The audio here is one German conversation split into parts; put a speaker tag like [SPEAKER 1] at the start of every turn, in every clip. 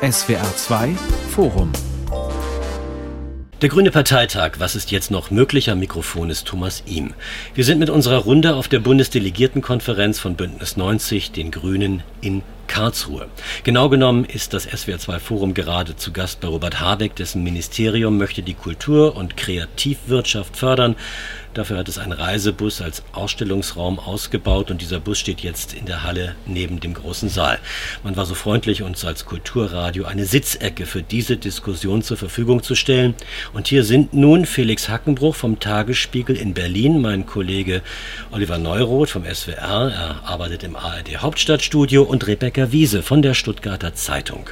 [SPEAKER 1] SWR 2 Forum
[SPEAKER 2] der Grüne Parteitag, was ist jetzt noch möglich? Am Mikrofon ist Thomas Ihm. Wir sind mit unserer Runde auf der Bundesdelegiertenkonferenz von Bündnis 90, den Grünen, in Karlsruhe. Genau genommen ist das SWR2 Forum gerade zu Gast bei Robert Habeck, dessen Ministerium möchte die Kultur- und Kreativwirtschaft fördern. Dafür hat es einen Reisebus als Ausstellungsraum ausgebaut und dieser Bus steht jetzt in der Halle neben dem großen Saal. Man war so freundlich, uns als Kulturradio eine Sitzecke für diese Diskussion zur Verfügung zu stellen. Und hier sind nun Felix Hackenbruch vom Tagesspiegel in Berlin, mein Kollege Oliver Neuroth vom SWR, er arbeitet im ARD Hauptstadtstudio und Rebecca Wiese von der Stuttgarter Zeitung.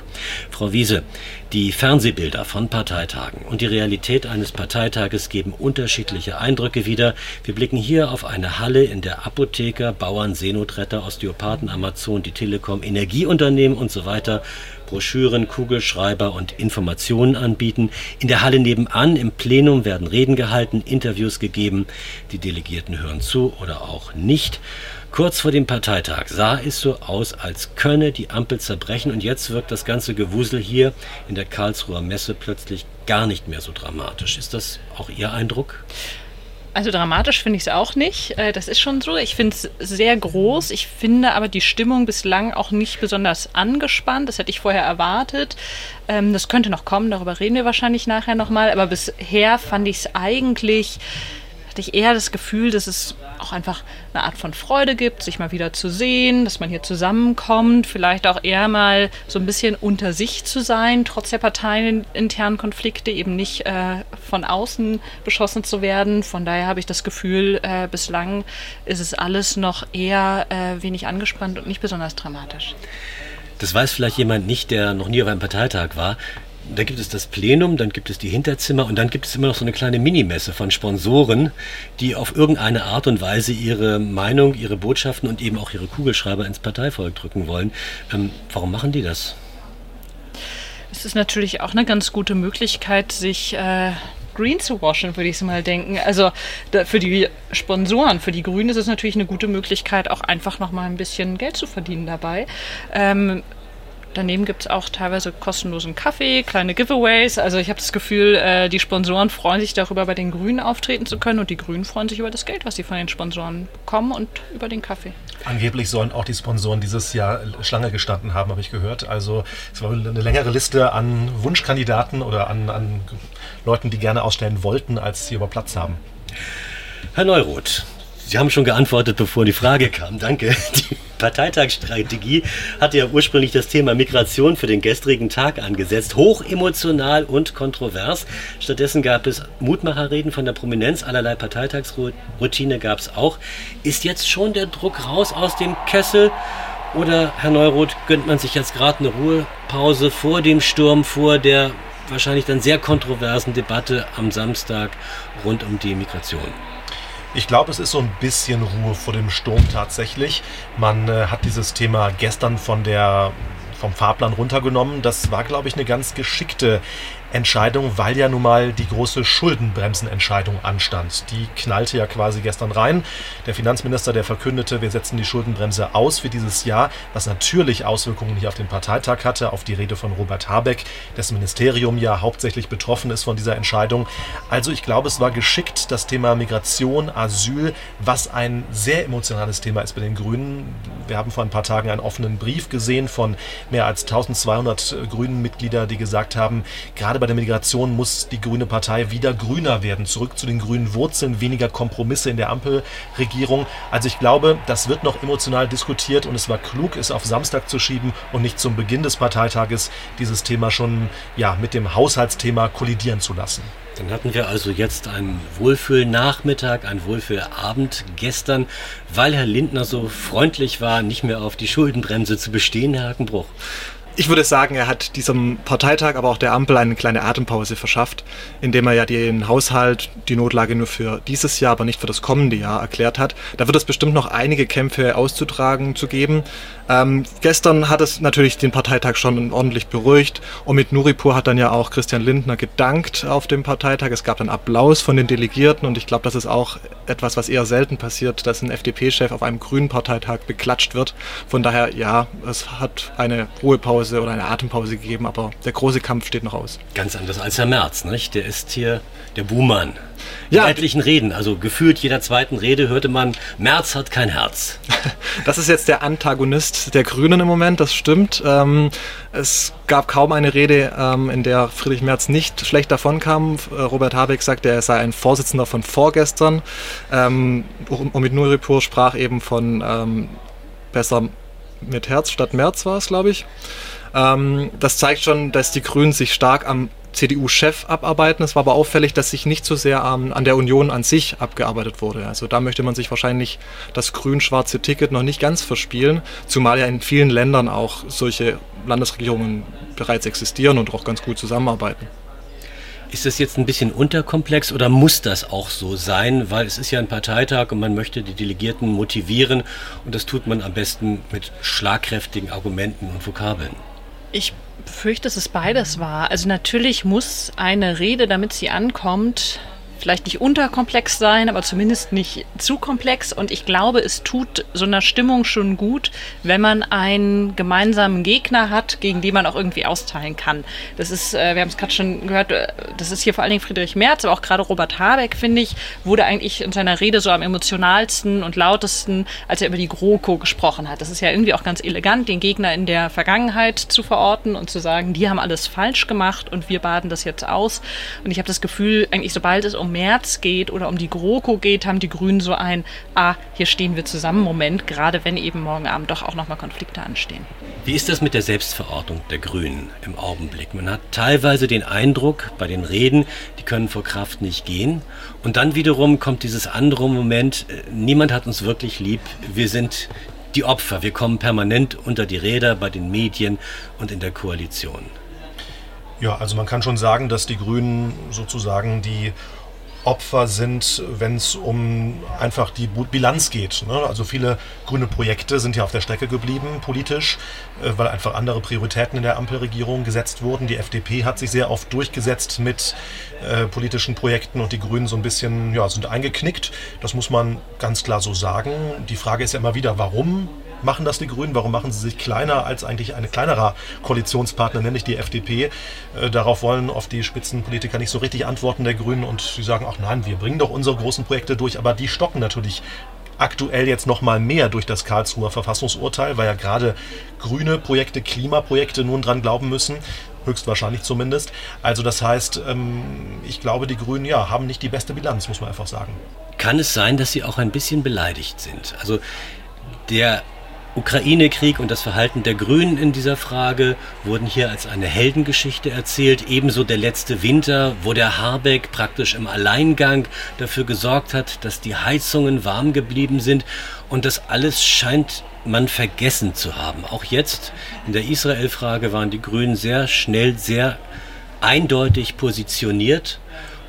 [SPEAKER 2] Frau Wiese, die Fernsehbilder von Parteitagen und die Realität eines Parteitages geben unterschiedliche Eindrücke wieder. Wir blicken hier auf eine Halle, in der Apotheker, Bauern, Seenotretter, Osteopathen, Amazon, die Telekom, Energieunternehmen und so weiter Broschüren, Kugelschreiber und Informationen anbieten. In der Halle nebenan im Plenum werden Reden gehalten, Interviews gegeben. Die Delegierten hören zu oder auch nicht. Kurz vor dem Parteitag sah es so aus, als könne die Ampel zerbrechen und jetzt wirkt das ganze Gewusel hier in der Karlsruher Messe plötzlich gar nicht mehr so dramatisch. Ist das auch Ihr Eindruck?
[SPEAKER 3] Also dramatisch finde ich es auch nicht. Äh, das ist schon so. Ich finde es sehr groß. Ich finde aber die Stimmung bislang auch nicht besonders angespannt. Das hätte ich vorher erwartet. Ähm, das könnte noch kommen, darüber reden wir wahrscheinlich nachher nochmal. Aber bisher fand ich es eigentlich hatte ich eher das Gefühl, dass es auch einfach eine Art von Freude gibt, sich mal wieder zu sehen, dass man hier zusammenkommt, vielleicht auch eher mal so ein bisschen unter sich zu sein, trotz der parteieninternen Konflikte, eben nicht äh, von außen beschossen zu werden. Von daher habe ich das Gefühl, äh, bislang ist es alles noch eher äh, wenig angespannt und nicht besonders dramatisch.
[SPEAKER 2] Das weiß vielleicht jemand nicht, der noch nie auf einem Parteitag war. Da gibt es das Plenum, dann gibt es die Hinterzimmer und dann gibt es immer noch so eine kleine Minimesse von Sponsoren, die auf irgendeine Art und Weise ihre Meinung, ihre Botschaften und eben auch ihre Kugelschreiber ins Parteivolk drücken wollen. Ähm, warum machen die das?
[SPEAKER 3] Es ist natürlich auch eine ganz gute Möglichkeit, sich äh, green zu waschen, würde ich mal denken. Also da, für die Sponsoren, für die Grünen ist es natürlich eine gute Möglichkeit, auch einfach nochmal ein bisschen Geld zu verdienen dabei. Ähm, Daneben gibt es auch teilweise kostenlosen Kaffee, kleine Giveaways. Also ich habe das Gefühl, äh, die Sponsoren freuen sich darüber, bei den Grünen auftreten zu können und die Grünen freuen sich über das Geld, was sie von den Sponsoren bekommen und über den Kaffee.
[SPEAKER 4] Angeblich sollen auch die Sponsoren dieses Jahr Schlange gestanden haben, habe ich gehört. Also es war eine längere Liste an Wunschkandidaten oder an, an Leuten, die gerne ausstellen wollten, als sie über Platz haben.
[SPEAKER 2] Herr Neuroth, Sie haben schon geantwortet, bevor die Frage kam. Danke. Die Parteitagsstrategie hatte ja ursprünglich das Thema Migration für den gestrigen Tag angesetzt. Hoch emotional und kontrovers. Stattdessen gab es Mutmacherreden von der Prominenz. Allerlei Parteitagsroutine gab es auch. Ist jetzt schon der Druck raus aus dem Kessel? Oder, Herr Neuroth, gönnt man sich jetzt gerade eine Ruhepause vor dem Sturm, vor der wahrscheinlich dann sehr kontroversen Debatte am Samstag rund um die Migration?
[SPEAKER 4] Ich glaube, es ist so ein bisschen Ruhe vor dem Sturm tatsächlich. Man äh, hat dieses Thema gestern von der vom Fahrplan runtergenommen. Das war, glaube ich, eine ganz geschickte Entscheidung, weil ja nun mal die große Schuldenbremsenentscheidung anstand. Die knallte ja quasi gestern rein. Der Finanzminister, der verkündete, wir setzen die Schuldenbremse aus für dieses Jahr, was natürlich Auswirkungen hier auf den Parteitag hatte, auf die Rede von Robert Habeck, dessen Ministerium ja hauptsächlich betroffen ist von dieser Entscheidung. Also ich glaube, es war geschickt, das Thema Migration, Asyl, was ein sehr emotionales Thema ist bei den Grünen. Wir haben vor ein paar Tagen einen offenen Brief gesehen von mehr als 1200 Grünen Mitglieder, die gesagt haben, gerade gerade bei der Migration muss die Grüne Partei wieder grüner werden, zurück zu den grünen Wurzeln, weniger Kompromisse in der Ampelregierung. Also ich glaube, das wird noch emotional diskutiert und es war klug, es auf Samstag zu schieben und nicht zum Beginn des Parteitages dieses Thema schon ja, mit dem Haushaltsthema kollidieren zu lassen.
[SPEAKER 2] Dann hatten wir also jetzt einen Wohlfühlnachmittag, einen Wohlfühlabend gestern, weil Herr Lindner so freundlich war, nicht mehr auf die Schuldenbremse zu bestehen, Herr Hakenbruch.
[SPEAKER 5] Ich würde sagen, er hat diesem Parteitag, aber auch der Ampel eine kleine Atempause verschafft, indem er ja den Haushalt, die Notlage nur für dieses Jahr, aber nicht für das kommende Jahr erklärt hat. Da wird es bestimmt noch einige Kämpfe auszutragen zu geben. Ähm, gestern hat es natürlich den Parteitag schon ordentlich beruhigt und mit Nuripur hat dann ja auch Christian Lindner gedankt auf dem Parteitag. Es gab dann Applaus von den Delegierten und ich glaube, das ist auch etwas, was eher selten passiert, dass ein FDP-Chef auf einem grünen Parteitag beklatscht wird. Von daher, ja, es hat eine Ruhepause Pause oder eine Atempause gegeben, aber der große Kampf steht noch aus.
[SPEAKER 2] Ganz anders als Herr Merz, nicht? Der ist hier der Buhmann.
[SPEAKER 5] Ja.
[SPEAKER 2] etlichen Reden, also gefühlt jeder zweiten Rede hörte man, Merz hat kein Herz.
[SPEAKER 5] Das ist jetzt der Antagonist der Grünen im Moment, das stimmt. Ähm, es gab kaum eine Rede, ähm, in der Friedrich Merz nicht schlecht davonkam. Äh, Robert Habeck sagte, er sei ein Vorsitzender von vorgestern. Ähm, Omid Nuripur sprach eben von ähm, besser mit Herz statt Merz war es, glaube ich. Ähm, das zeigt schon, dass die Grünen sich stark am CDU-Chef abarbeiten. Es war aber auffällig, dass sich nicht so sehr an, an der Union an sich abgearbeitet wurde. Also da möchte man sich wahrscheinlich das grün-schwarze Ticket noch nicht ganz verspielen, zumal ja in vielen Ländern auch solche Landesregierungen bereits existieren und auch ganz gut zusammenarbeiten.
[SPEAKER 2] Ist das jetzt ein bisschen unterkomplex oder muss das auch so sein? Weil es ist ja ein Parteitag und man möchte die Delegierten motivieren und das tut man am besten mit schlagkräftigen Argumenten und Vokabeln.
[SPEAKER 3] Ich fürchte, dass es beides war. Also natürlich muss eine Rede, damit sie ankommt, vielleicht nicht unterkomplex sein, aber zumindest nicht zu komplex. Und ich glaube, es tut so einer Stimmung schon gut, wenn man einen gemeinsamen Gegner hat, gegen den man auch irgendwie austeilen kann. Das ist, äh, wir haben es gerade schon gehört, äh, das ist hier vor allen Dingen Friedrich Merz, aber auch gerade Robert Habeck, finde ich, wurde eigentlich in seiner Rede so am emotionalsten und lautesten, als er über die GroKo gesprochen hat. Das ist ja irgendwie auch ganz elegant, den Gegner in der Vergangenheit zu verorten und zu sagen, die haben alles falsch gemacht und wir baden das jetzt aus. Und ich habe das Gefühl, eigentlich sobald es um März geht oder um die GroKo geht, haben die Grünen so ein, ah, hier stehen wir zusammen Moment, gerade wenn eben morgen Abend doch auch nochmal Konflikte anstehen.
[SPEAKER 2] Wie ist das mit der Selbstverortung der Grünen im Augenblick? Man hat teilweise den Eindruck bei den Reden, die können vor Kraft nicht gehen. Und dann wiederum kommt dieses andere Moment, äh, niemand hat uns wirklich lieb, wir sind die Opfer, wir kommen permanent unter die Räder bei den Medien und in der Koalition.
[SPEAKER 4] Ja, also man kann schon sagen, dass die Grünen sozusagen die Opfer sind, wenn es um einfach die Bilanz geht. Ne? Also viele grüne Projekte sind ja auf der Strecke geblieben politisch, äh, weil einfach andere Prioritäten in der Ampelregierung gesetzt wurden. Die FDP hat sich sehr oft durchgesetzt mit äh, politischen Projekten und die Grünen so ein bisschen ja, sind eingeknickt. Das muss man ganz klar so sagen. Die Frage ist ja immer wieder, warum machen das die Grünen? Warum machen sie sich kleiner als eigentlich ein kleinerer Koalitionspartner, nämlich die FDP? Äh, darauf wollen oft die Spitzenpolitiker nicht so richtig antworten der Grünen und sie sagen, ach nein, wir bringen doch unsere großen Projekte durch, aber die stocken natürlich aktuell jetzt noch mal mehr durch das Karlsruher Verfassungsurteil, weil ja gerade grüne Projekte, Klimaprojekte nun dran glauben müssen, höchstwahrscheinlich zumindest. Also das heißt, ähm, ich glaube, die Grünen ja haben nicht die beste Bilanz, muss man einfach sagen.
[SPEAKER 2] Kann es sein, dass sie auch ein bisschen beleidigt sind? Also der Ukraine-Krieg und das Verhalten der Grünen in dieser Frage wurden hier als eine Heldengeschichte erzählt. Ebenso der letzte Winter, wo der Habeck praktisch im Alleingang dafür gesorgt hat, dass die Heizungen warm geblieben sind. Und das alles scheint man vergessen zu haben. Auch jetzt in der Israel-Frage waren die Grünen sehr schnell, sehr eindeutig positioniert.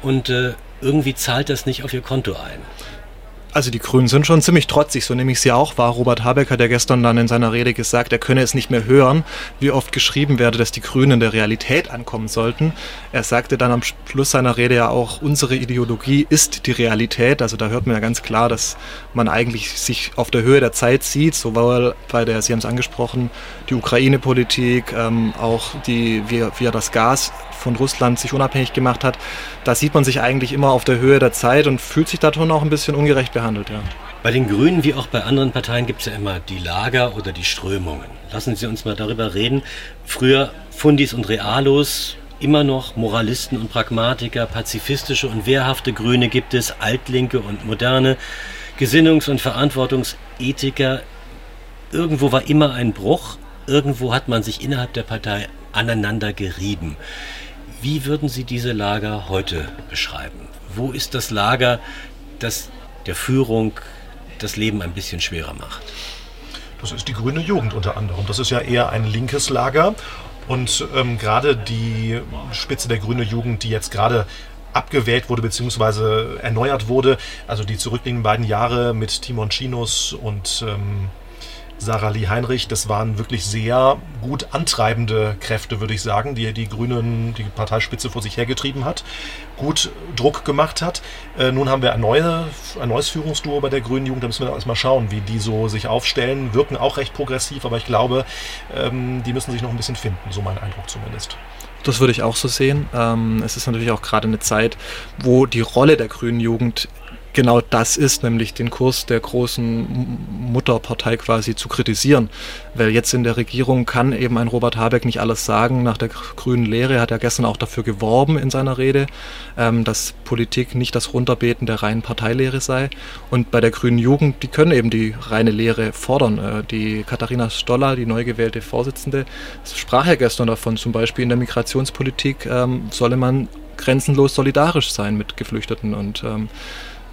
[SPEAKER 2] Und äh, irgendwie zahlt das nicht auf ihr Konto ein.
[SPEAKER 5] Also die Grünen sind schon ziemlich trotzig, so nehme ich sie auch wahr. Robert Habeck hat ja gestern dann in seiner Rede gesagt, er könne es nicht mehr hören, wie oft geschrieben werde, dass die Grünen in der Realität ankommen sollten. Er sagte dann am Schluss seiner Rede ja auch, unsere Ideologie ist die Realität. Also da hört man ja ganz klar, dass man eigentlich sich auf der Höhe der Zeit sieht, sowohl bei der, Sie haben es angesprochen, die Ukraine-Politik, ähm, auch die, wie, wie er das Gas von Russland sich unabhängig gemacht hat, da sieht man sich eigentlich immer auf der Höhe der Zeit und fühlt sich da schon auch ein bisschen ungerecht behandelt, ja.
[SPEAKER 2] Bei den Grünen wie auch bei anderen Parteien gibt es ja immer die Lager oder die Strömungen. Lassen Sie uns mal darüber reden. Früher Fundis und Realos, immer noch Moralisten und Pragmatiker, pazifistische und wehrhafte Grüne gibt es, Altlinke und moderne, Gesinnungs- und Verantwortungsethiker. Irgendwo war immer ein Bruch, irgendwo hat man sich innerhalb der Partei aneinander gerieben. Wie würden Sie diese Lager heute beschreiben? Wo ist das Lager, das der Führung das Leben ein bisschen schwerer macht?
[SPEAKER 4] Das ist die grüne Jugend unter anderem. Das ist ja eher ein linkes Lager. Und ähm, gerade die Spitze der grünen Jugend, die jetzt gerade abgewählt wurde bzw. erneuert wurde, also die zurückliegenden beiden Jahre mit Timon Chinos und ähm, Sarah Lee Heinrich, das waren wirklich sehr gut antreibende Kräfte, würde ich sagen, die die Grünen, die Parteispitze vor sich hergetrieben hat, gut Druck gemacht hat. Äh, nun haben wir ein, neue, ein neues Führungsduo bei der Grünen Jugend, da müssen wir erstmal schauen, wie die so sich aufstellen, wirken auch recht progressiv, aber ich glaube, ähm, die müssen sich noch ein bisschen finden, so mein Eindruck zumindest.
[SPEAKER 5] Das würde ich auch so sehen. Ähm, es ist natürlich auch gerade eine Zeit, wo die Rolle der grünen Jugend genau das ist, nämlich den Kurs der großen Mutterpartei quasi zu kritisieren. Weil jetzt in der Regierung kann eben ein Robert Habeck nicht alles sagen. Nach der grünen Lehre hat er gestern auch dafür geworben in seiner Rede, ähm, dass Politik nicht das Runterbeten der reinen Parteilehre sei. Und bei der grünen Jugend, die können eben die reine Lehre fordern. Äh, die Katharina Stoller, die neu gewählte Vorsitzende, sprach ja gestern davon, zum Beispiel in der Migrationspolitik ähm, solle man grenzenlos solidarisch sein mit Geflüchteten und ähm,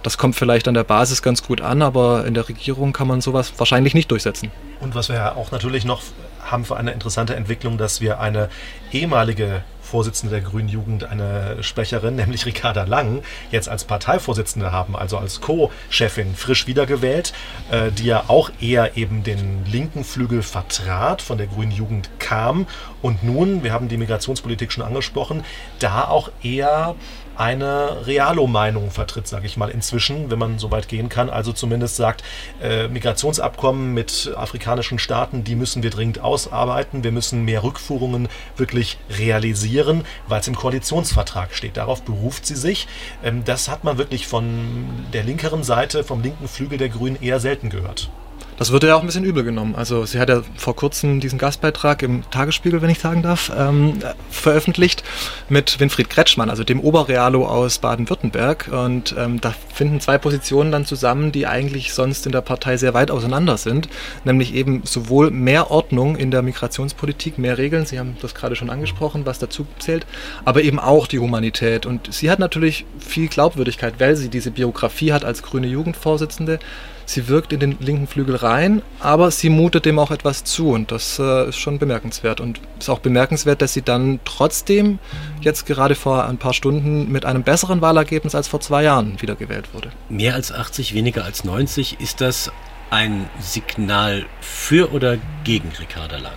[SPEAKER 5] das kommt vielleicht an der Basis ganz gut an, aber in der Regierung kann man sowas wahrscheinlich nicht durchsetzen.
[SPEAKER 4] Und was wir ja auch natürlich noch haben für eine interessante Entwicklung, dass wir eine ehemalige Vorsitzende der Grünen Jugend, eine Sprecherin, nämlich Ricarda Lang, jetzt als Parteivorsitzende haben, also als Co-Chefin frisch wiedergewählt, äh, die ja auch eher eben den linken Flügel vertrat, von der Grünen Jugend kam und nun, wir haben die Migrationspolitik schon angesprochen, da auch eher eine Realo-Meinung vertritt, sage ich mal, inzwischen, wenn man so weit gehen kann. Also zumindest sagt, äh, Migrationsabkommen mit afrikanischen Staaten, die müssen wir dringend ausarbeiten. Wir müssen mehr Rückführungen wirklich realisieren, weil es im Koalitionsvertrag steht. Darauf beruft sie sich. Ähm, das hat man wirklich von der linkeren Seite, vom linken Flügel der Grünen eher selten gehört.
[SPEAKER 5] Das wird ja auch ein bisschen übel genommen. Also sie hat ja vor kurzem diesen Gastbeitrag im Tagesspiegel, wenn ich sagen darf, ähm, veröffentlicht mit Winfried Kretschmann, also dem Oberrealo aus Baden-Württemberg. Und ähm, da finden zwei Positionen dann zusammen, die eigentlich sonst in der Partei sehr weit auseinander sind. Nämlich eben sowohl mehr Ordnung in der Migrationspolitik, mehr Regeln, Sie haben das gerade schon angesprochen, was dazu zählt, aber eben auch die Humanität. Und sie hat natürlich viel Glaubwürdigkeit, weil sie diese Biografie hat als grüne Jugendvorsitzende Sie wirkt in den linken Flügel rein, aber sie mutet dem auch etwas zu und das äh, ist schon bemerkenswert. Und ist auch bemerkenswert, dass sie dann trotzdem jetzt gerade vor ein paar Stunden mit einem besseren Wahlergebnis als vor zwei Jahren wiedergewählt wurde.
[SPEAKER 2] Mehr als 80, weniger als 90, ist das ein Signal für oder gegen Ricarda Lang?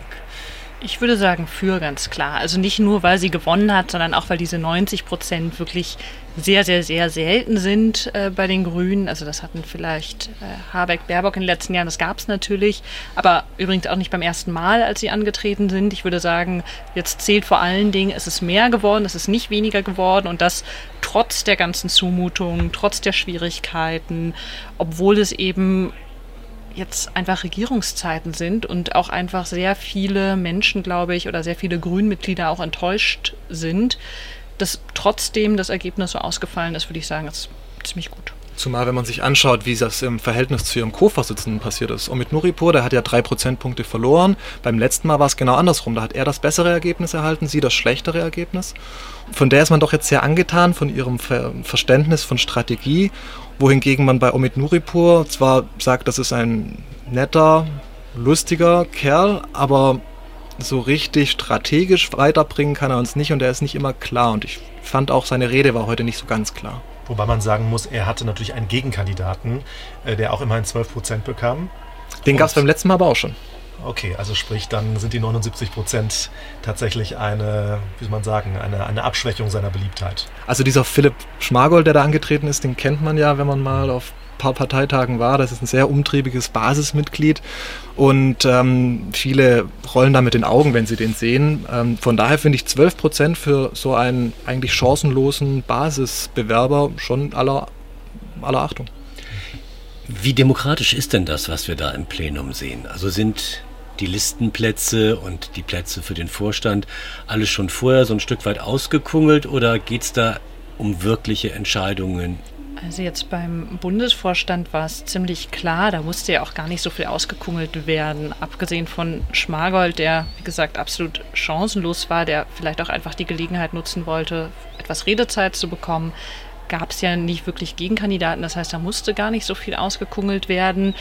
[SPEAKER 3] Ich würde sagen für ganz klar. Also nicht nur, weil sie gewonnen hat, sondern auch, weil diese 90 Prozent wirklich sehr, sehr, sehr selten sind äh, bei den Grünen. Also das hatten vielleicht äh, Habeck, Baerbock in den letzten Jahren, das gab es natürlich, aber übrigens auch nicht beim ersten Mal, als sie angetreten sind. Ich würde sagen, jetzt zählt vor allen Dingen, es ist mehr geworden, es ist nicht weniger geworden und das trotz der ganzen Zumutungen, trotz der Schwierigkeiten, obwohl es eben jetzt einfach Regierungszeiten sind und auch einfach sehr viele Menschen, glaube ich, oder sehr viele Grünmitglieder auch enttäuscht sind, dass trotzdem das Ergebnis so ausgefallen ist, würde ich sagen, ist ziemlich gut.
[SPEAKER 5] Zumal, wenn man sich anschaut, wie das im Verhältnis zu ihrem Co-Vorsitzenden passiert ist. Omid Nuripur, der hat ja drei Prozentpunkte verloren. Beim letzten Mal war es genau andersrum. Da hat er das bessere Ergebnis erhalten, sie das schlechtere Ergebnis. Von der ist man doch jetzt sehr angetan, von ihrem Ver Verständnis von Strategie. Wohingegen man bei Omid Nuripur zwar sagt, das ist ein netter, lustiger Kerl, aber so richtig strategisch weiterbringen kann er uns nicht und er ist nicht immer klar. Und ich fand auch, seine Rede war heute nicht so ganz klar.
[SPEAKER 4] Wobei man sagen muss, er hatte natürlich einen Gegenkandidaten, äh, der auch immerhin 12 Prozent bekam.
[SPEAKER 5] Den gab es beim letzten Mal aber auch schon.
[SPEAKER 4] Okay, also sprich, dann sind die 79 Prozent tatsächlich eine, wie soll man sagen, eine, eine Abschwächung seiner Beliebtheit.
[SPEAKER 5] Also dieser Philipp Schmargold, der da angetreten ist, den kennt man ja, wenn man mal auf paar Parteitagen war. Das ist ein sehr umtriebiges Basismitglied und ähm, viele rollen da mit den Augen, wenn sie den sehen. Ähm, von daher finde ich 12 Prozent für so einen eigentlich chancenlosen Basisbewerber schon aller, aller Achtung.
[SPEAKER 2] Wie demokratisch ist denn das, was wir da im Plenum sehen? Also sind die Listenplätze und die Plätze für den Vorstand alles schon vorher so ein Stück weit ausgekungelt oder geht es da um wirkliche Entscheidungen
[SPEAKER 3] also jetzt beim Bundesvorstand war es ziemlich klar, da musste ja auch gar nicht so viel ausgekungelt werden, abgesehen von Schmargold, der, wie gesagt, absolut chancenlos war, der vielleicht auch einfach die Gelegenheit nutzen wollte, etwas Redezeit zu bekommen, gab es ja nicht wirklich Gegenkandidaten, das heißt, da musste gar nicht so viel ausgekungelt werden.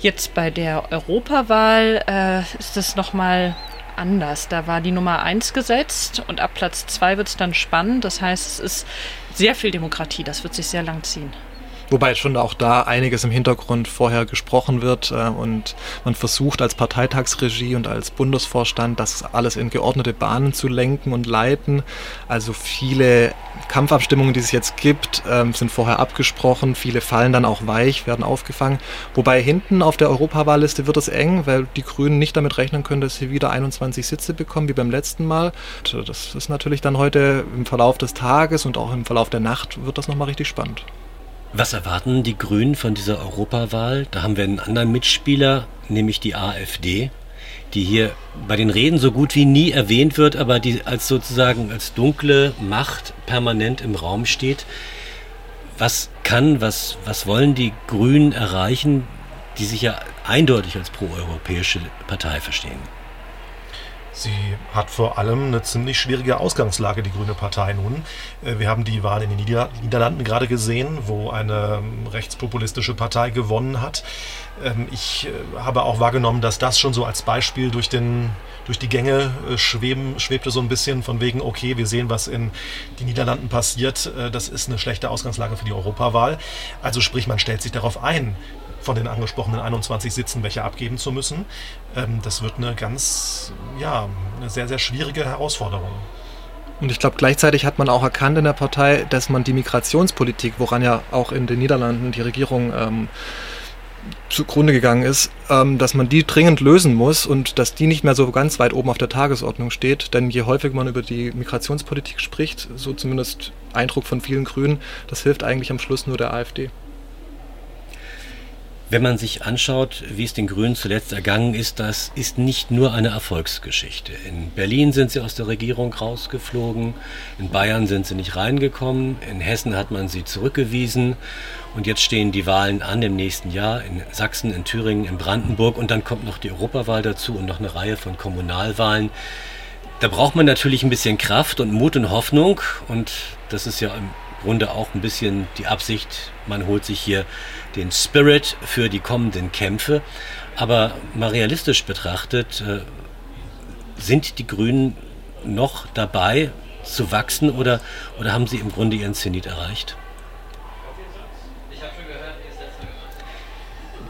[SPEAKER 3] Jetzt bei der Europawahl äh, ist es nochmal anders. Da war die Nummer 1 gesetzt und ab Platz 2 wird es dann spannend. Das heißt, es ist sehr viel Demokratie. Das wird sich sehr lang ziehen.
[SPEAKER 5] Wobei schon auch da einiges im Hintergrund vorher gesprochen wird äh, und man versucht als Parteitagsregie und als Bundesvorstand das alles in geordnete Bahnen zu lenken und leiten. Also viele Kampfabstimmungen, die es jetzt gibt, äh, sind vorher abgesprochen. Viele fallen dann auch weich, werden aufgefangen. Wobei hinten auf der Europawahlliste wird es eng, weil die Grünen nicht damit rechnen können, dass sie wieder 21 Sitze bekommen wie beim letzten Mal. Das ist natürlich dann heute im Verlauf des Tages und auch im Verlauf der Nacht wird das nochmal richtig spannend.
[SPEAKER 2] Was erwarten die Grünen von dieser Europawahl? Da haben wir einen anderen Mitspieler, nämlich die AfD, die hier bei den Reden so gut wie nie erwähnt wird, aber die als sozusagen als dunkle Macht permanent im Raum steht. Was kann, was, was wollen die Grünen erreichen, die sich ja eindeutig als proeuropäische Partei verstehen?
[SPEAKER 4] Sie hat vor allem eine ziemlich schwierige Ausgangslage, die Grüne Partei nun. Äh, wir haben die Wahl in den Nieder Niederlanden gerade gesehen, wo eine ähm, rechtspopulistische Partei gewonnen hat. Ähm, ich äh, habe auch wahrgenommen, dass das schon so als Beispiel durch, den, durch die Gänge äh, schweben, schwebte so ein bisschen von wegen, okay, wir sehen, was in den Niederlanden passiert. Das ist eine schlechte Ausgangslage für die Europawahl. Also sprich, man stellt sich darauf ein, von den angesprochenen 21 Sitzen welche abgeben zu müssen. Ähm, das wird eine ganz, ja, eine sehr, sehr schwierige Herausforderung.
[SPEAKER 5] Und ich glaube, gleichzeitig hat man auch erkannt in der Partei, dass man die Migrationspolitik, woran ja auch in den Niederlanden die Regierung ähm, zugrunde gegangen ist, ähm, dass man die dringend lösen muss und dass die nicht mehr so ganz weit oben auf der Tagesordnung steht. Denn je häufiger man über die Migrationspolitik spricht, so zumindest Eindruck von vielen Grünen, das hilft eigentlich am Schluss nur der AfD.
[SPEAKER 2] Wenn man sich anschaut, wie es den Grünen zuletzt ergangen ist, das ist nicht nur eine Erfolgsgeschichte. In Berlin sind sie aus der Regierung rausgeflogen, in Bayern sind sie nicht reingekommen, in Hessen hat man sie zurückgewiesen und jetzt stehen die Wahlen an im nächsten Jahr in Sachsen, in Thüringen, in Brandenburg und dann kommt noch die Europawahl dazu und noch eine Reihe von Kommunalwahlen. Da braucht man natürlich ein bisschen Kraft und Mut und Hoffnung und das ist ja Grunde auch ein bisschen die Absicht, man holt sich hier den Spirit für die kommenden Kämpfe. Aber mal realistisch betrachtet, äh, sind die Grünen noch dabei zu wachsen oder, oder haben sie im Grunde ihren Zenit erreicht?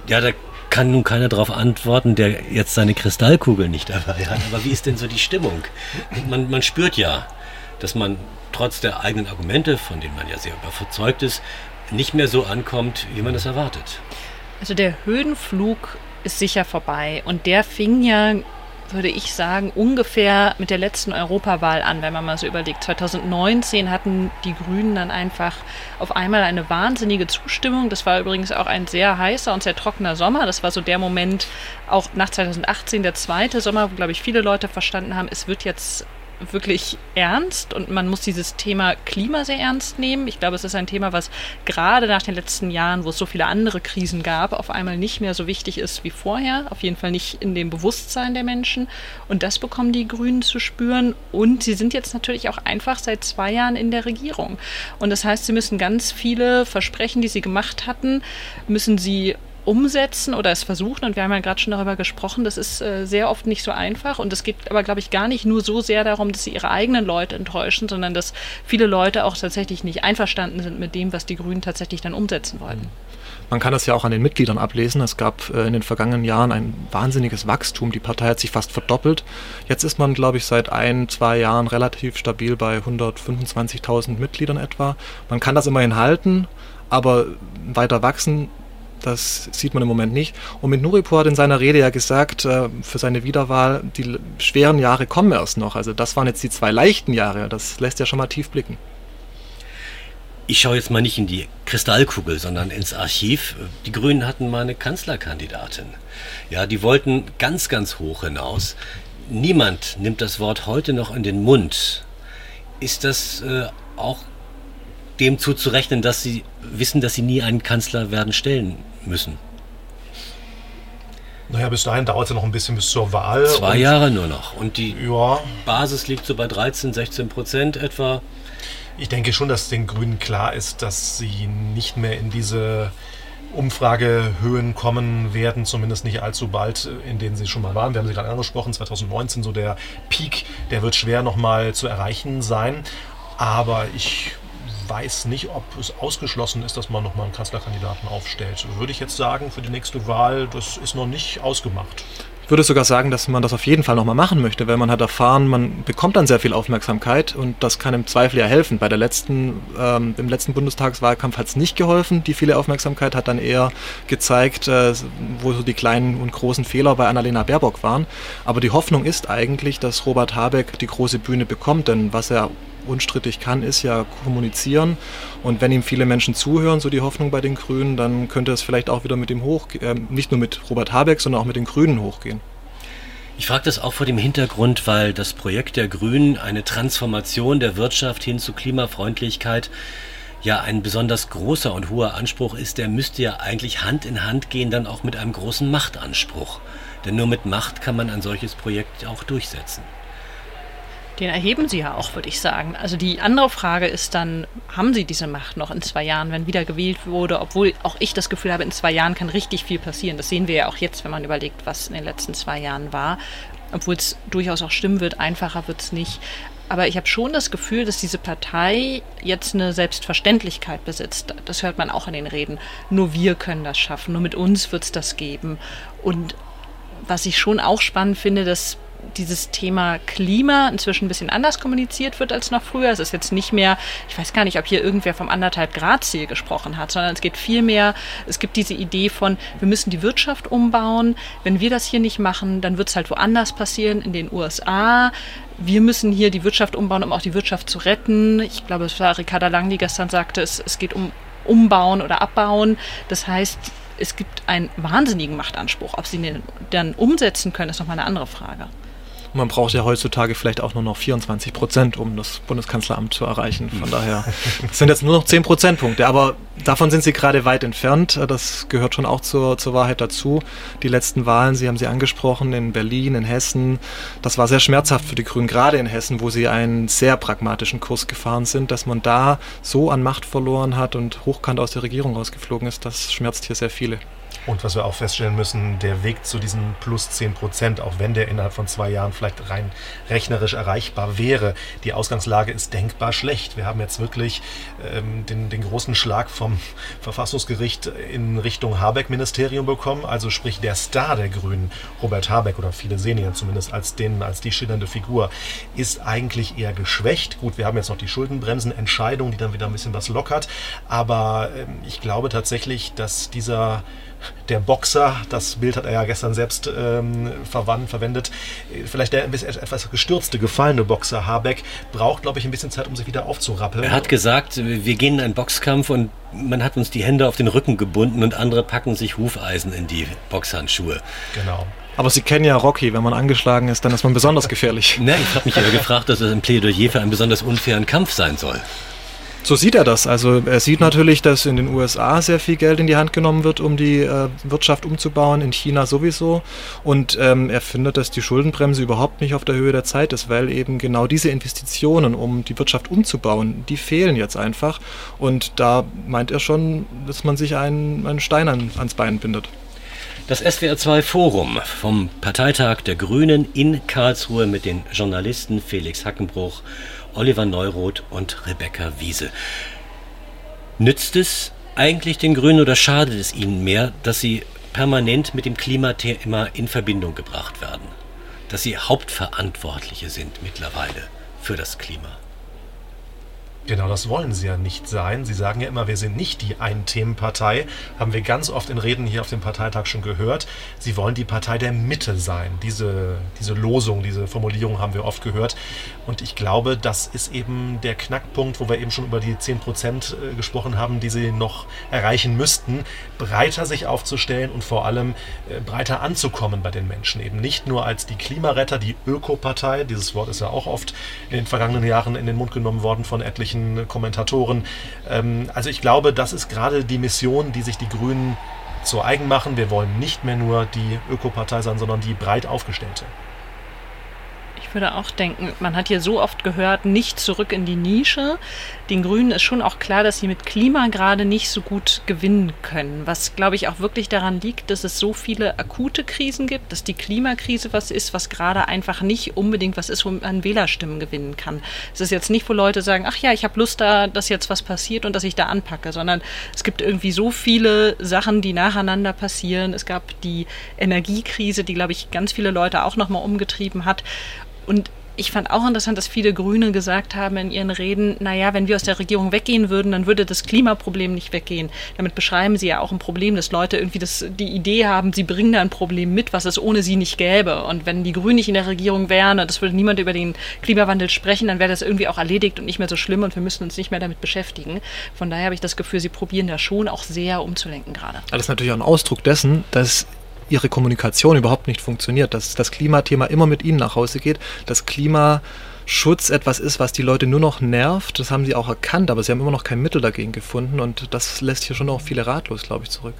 [SPEAKER 2] Ja, da kann nun keiner darauf antworten, der jetzt seine Kristallkugel nicht dabei hat. Aber wie ist denn so die Stimmung? Man, man spürt ja, dass man trotz der eigenen Argumente, von denen man ja sehr überzeugt ist, nicht mehr so ankommt, wie man es erwartet.
[SPEAKER 3] Also der Höhenflug ist sicher vorbei und der fing ja würde ich sagen, ungefähr mit der letzten Europawahl an, wenn man mal so überlegt. 2019 hatten die Grünen dann einfach auf einmal eine wahnsinnige Zustimmung. Das war übrigens auch ein sehr heißer und sehr trockener Sommer. Das war so der Moment, auch nach 2018, der zweite Sommer, wo, glaube ich, viele Leute verstanden haben, es wird jetzt wirklich ernst und man muss dieses Thema Klima sehr ernst nehmen. Ich glaube, es ist ein Thema, was gerade nach den letzten Jahren, wo es so viele andere Krisen gab, auf einmal nicht mehr so wichtig ist wie vorher. Auf jeden Fall nicht in dem Bewusstsein der Menschen. Und das bekommen die Grünen zu spüren. Und sie sind jetzt natürlich auch einfach seit zwei Jahren in der Regierung. Und das heißt, sie müssen ganz viele Versprechen, die sie gemacht hatten, müssen sie umsetzen oder es versuchen. Und wir haben ja gerade schon darüber gesprochen, das ist äh, sehr oft nicht so einfach. Und es geht aber, glaube ich, gar nicht nur so sehr darum, dass sie ihre eigenen Leute enttäuschen, sondern dass viele Leute auch tatsächlich nicht einverstanden sind mit dem, was die Grünen tatsächlich dann umsetzen wollten.
[SPEAKER 5] Man kann das ja auch an den Mitgliedern ablesen. Es gab äh, in den vergangenen Jahren ein wahnsinniges Wachstum. Die Partei hat sich fast verdoppelt. Jetzt ist man, glaube ich, seit ein, zwei Jahren relativ stabil bei 125.000 Mitgliedern etwa. Man kann das immerhin halten, aber weiter wachsen das sieht man im Moment nicht. Und mit Nuripur hat in seiner Rede ja gesagt, äh, für seine Wiederwahl, die schweren Jahre kommen erst noch. Also das waren jetzt die zwei leichten Jahre. Das lässt ja schon mal tief blicken.
[SPEAKER 2] Ich schaue jetzt mal nicht in die Kristallkugel, sondern ins Archiv. Die Grünen hatten mal eine Kanzlerkandidatin. Ja, die wollten ganz, ganz hoch hinaus. Niemand nimmt das Wort heute noch in den Mund. Ist das äh, auch dem zuzurechnen, dass sie wissen, dass sie nie einen Kanzler werden stellen müssen.
[SPEAKER 4] Naja, bis dahin dauert es ja noch ein bisschen bis zur Wahl.
[SPEAKER 2] Zwei Jahre nur noch. Und die ja. Basis liegt so bei 13, 16 Prozent etwa.
[SPEAKER 4] Ich denke schon, dass den Grünen klar ist, dass sie nicht mehr in diese Umfragehöhen kommen werden, zumindest nicht allzu bald, in denen sie schon mal waren. Wir haben sie gerade angesprochen, 2019 so der Peak, der wird schwer nochmal zu erreichen sein. Aber ich weiß nicht, ob es ausgeschlossen ist, dass man nochmal einen Kanzlerkandidaten aufstellt. Würde ich jetzt sagen, für die nächste Wahl, das ist noch nicht ausgemacht.
[SPEAKER 5] Ich würde sogar sagen, dass man das auf jeden Fall nochmal machen möchte, weil man hat erfahren, man bekommt dann sehr viel Aufmerksamkeit und das kann im Zweifel ja helfen. Bei der letzten, ähm, im letzten Bundestagswahlkampf hat es nicht geholfen. Die viele Aufmerksamkeit hat dann eher gezeigt, äh, wo so die kleinen und großen Fehler bei Annalena Baerbock waren. Aber die Hoffnung ist eigentlich, dass Robert Habeck die große Bühne bekommt, denn was er unstrittig kann, ist ja kommunizieren. Und wenn ihm viele Menschen zuhören, so die Hoffnung bei den Grünen, dann könnte es vielleicht auch wieder mit ihm hoch, äh, nicht nur mit Robert Habeck, sondern auch mit den Grünen hochgehen.
[SPEAKER 2] Ich frage das auch vor dem Hintergrund, weil das Projekt der Grünen, eine Transformation der Wirtschaft hin zu Klimafreundlichkeit, ja ein besonders großer und hoher Anspruch ist, der müsste ja eigentlich Hand in Hand gehen, dann auch mit einem großen Machtanspruch. Denn nur mit Macht kann man ein solches Projekt auch durchsetzen.
[SPEAKER 3] Den erheben Sie ja auch, würde ich sagen. Also die andere Frage ist dann, haben Sie diese Macht noch in zwei Jahren, wenn wieder gewählt wurde? Obwohl auch ich das Gefühl habe, in zwei Jahren kann richtig viel passieren. Das sehen wir ja auch jetzt, wenn man überlegt, was in den letzten zwei Jahren war. Obwohl es durchaus auch stimmen wird, einfacher wird es nicht. Aber ich habe schon das Gefühl, dass diese Partei jetzt eine Selbstverständlichkeit besitzt. Das hört man auch in den Reden. Nur wir können das schaffen, nur mit uns wird es das geben. Und was ich schon auch spannend finde, dass dieses Thema Klima inzwischen ein bisschen anders kommuniziert wird als noch früher. Es ist jetzt nicht mehr, ich weiß gar nicht, ob hier irgendwer vom anderthalb Grad Ziel gesprochen hat, sondern es geht viel mehr, es gibt diese Idee von, wir müssen die Wirtschaft umbauen. Wenn wir das hier nicht machen, dann wird es halt woanders passieren, in den USA. Wir müssen hier die Wirtschaft umbauen, um auch die Wirtschaft zu retten. Ich glaube, es war Ricarda Lang, die gestern sagte, es, es geht um Umbauen oder Abbauen. Das heißt, es gibt einen wahnsinnigen Machtanspruch. Ob sie den dann umsetzen können, ist nochmal eine andere Frage.
[SPEAKER 5] Man braucht ja heutzutage vielleicht auch nur noch 24 Prozent, um das Bundeskanzleramt zu erreichen. Von daher das sind jetzt nur noch 10 Prozentpunkte. Aber davon sind sie gerade weit entfernt. Das gehört schon auch zur, zur Wahrheit dazu. Die letzten Wahlen, Sie haben sie angesprochen, in Berlin, in Hessen, das war sehr schmerzhaft für die Grünen, gerade in Hessen, wo sie einen sehr pragmatischen Kurs gefahren sind, dass man da so an Macht verloren hat und hochkant aus der Regierung rausgeflogen ist. Das schmerzt hier sehr viele.
[SPEAKER 4] Und was wir auch feststellen müssen, der Weg zu diesen plus 10 Prozent, auch wenn der innerhalb von zwei Jahren vielleicht rein rechnerisch erreichbar wäre, die Ausgangslage ist denkbar schlecht. Wir haben jetzt wirklich ähm, den, den großen Schlag vom Verfassungsgericht in Richtung Habeck-Ministerium bekommen, also sprich der Star der Grünen, Robert Habeck, oder viele sehen ihn zumindest als, den, als die schillernde Figur, ist eigentlich eher geschwächt. Gut, wir haben jetzt noch die Schuldenbremsen-Entscheidung, die dann wieder ein bisschen was lockert, aber ähm, ich glaube tatsächlich, dass dieser der Boxer, das Bild hat er ja gestern selbst ähm, verwandt, verwendet, vielleicht der ein bisschen etwas gestürzte, gefallene Boxer Habeck braucht, glaube ich, ein bisschen Zeit, um sich wieder aufzurappeln.
[SPEAKER 2] Er hat gesagt, wir gehen in einen Boxkampf und man hat uns die Hände auf den Rücken gebunden und andere packen sich Hufeisen in die Boxhandschuhe.
[SPEAKER 5] Genau. Aber Sie kennen ja Rocky, wenn man angeschlagen ist, dann ist man besonders gefährlich.
[SPEAKER 2] ne, ich habe mich ja gefragt, dass das ein Plädoyer für einen besonders unfairen Kampf sein soll.
[SPEAKER 5] So sieht er das. Also er sieht natürlich, dass in den USA sehr viel Geld in die Hand genommen wird, um die äh, Wirtschaft umzubauen, in China sowieso. Und ähm, er findet, dass die Schuldenbremse überhaupt nicht auf der Höhe der Zeit ist, weil eben genau diese Investitionen, um die Wirtschaft umzubauen, die fehlen jetzt einfach. Und da meint er schon, dass man sich einen, einen Stein an, ans Bein bindet.
[SPEAKER 2] Das SWR2 Forum vom Parteitag der Grünen in Karlsruhe mit den Journalisten Felix Hackenbruch Oliver Neuroth und Rebecca Wiese. Nützt es eigentlich den Grünen oder schadet es ihnen mehr, dass sie permanent mit dem Klimathema in Verbindung gebracht werden? Dass sie Hauptverantwortliche sind mittlerweile für das Klima?
[SPEAKER 4] Genau, das wollen sie ja nicht sein. Sie sagen ja immer, wir sind nicht die Ein-Themen-Partei. Haben wir ganz oft in Reden hier auf dem Parteitag schon gehört. Sie wollen die Partei der Mitte sein. Diese, diese Losung, diese Formulierung haben wir oft gehört. Und ich glaube, das ist eben der Knackpunkt, wo wir eben schon über die 10 Prozent äh, gesprochen haben, die sie noch erreichen müssten, breiter sich aufzustellen und vor allem äh, breiter anzukommen bei den Menschen. Eben nicht nur als die Klimaretter, die Ökopartei. Dieses Wort ist ja auch oft in den vergangenen Jahren in den Mund genommen worden von etlichen möglichen Kommentatoren. Ähm, also ich glaube, das ist gerade die Mission, die sich die Grünen zu eigen machen. Wir wollen nicht mehr nur die Ökopartei sein, sondern die breit aufgestellte.
[SPEAKER 3] Ich würde auch denken, man hat hier so oft gehört, nicht zurück in die Nische. Den Grünen ist schon auch klar, dass sie mit Klima gerade nicht so gut gewinnen können. Was, glaube ich, auch wirklich daran liegt, dass es so viele akute Krisen gibt, dass die Klimakrise was ist, was gerade einfach nicht unbedingt was ist, wo man Wählerstimmen gewinnen kann. Es ist jetzt nicht, wo Leute sagen, ach ja, ich habe Lust da, dass jetzt was passiert und dass ich da anpacke, sondern es gibt irgendwie so viele Sachen, die nacheinander passieren. Es gab die Energiekrise, die, glaube ich, ganz viele Leute auch nochmal umgetrieben hat. Und ich fand auch interessant, dass viele Grüne gesagt haben in ihren Reden, naja, wenn wir aus der Regierung weggehen würden, dann würde das Klimaproblem nicht weggehen. Damit beschreiben sie ja auch ein Problem, dass Leute irgendwie das, die Idee haben, sie bringen da ein Problem mit, was es ohne sie nicht gäbe. Und wenn die Grünen nicht in der Regierung wären und es würde niemand über den Klimawandel sprechen, dann wäre das irgendwie auch erledigt und nicht mehr so schlimm und wir müssten uns nicht mehr damit beschäftigen. Von daher habe ich das Gefühl, sie probieren da schon auch sehr umzulenken gerade.
[SPEAKER 5] Das ist natürlich auch ein Ausdruck dessen, dass ihre Kommunikation überhaupt nicht funktioniert, dass das Klimathema immer mit ihnen nach Hause geht, dass Klimaschutz etwas ist, was die Leute nur noch nervt. Das haben sie auch erkannt, aber sie haben immer noch kein Mittel dagegen gefunden und das lässt hier schon auch viele ratlos, glaube ich, zurück.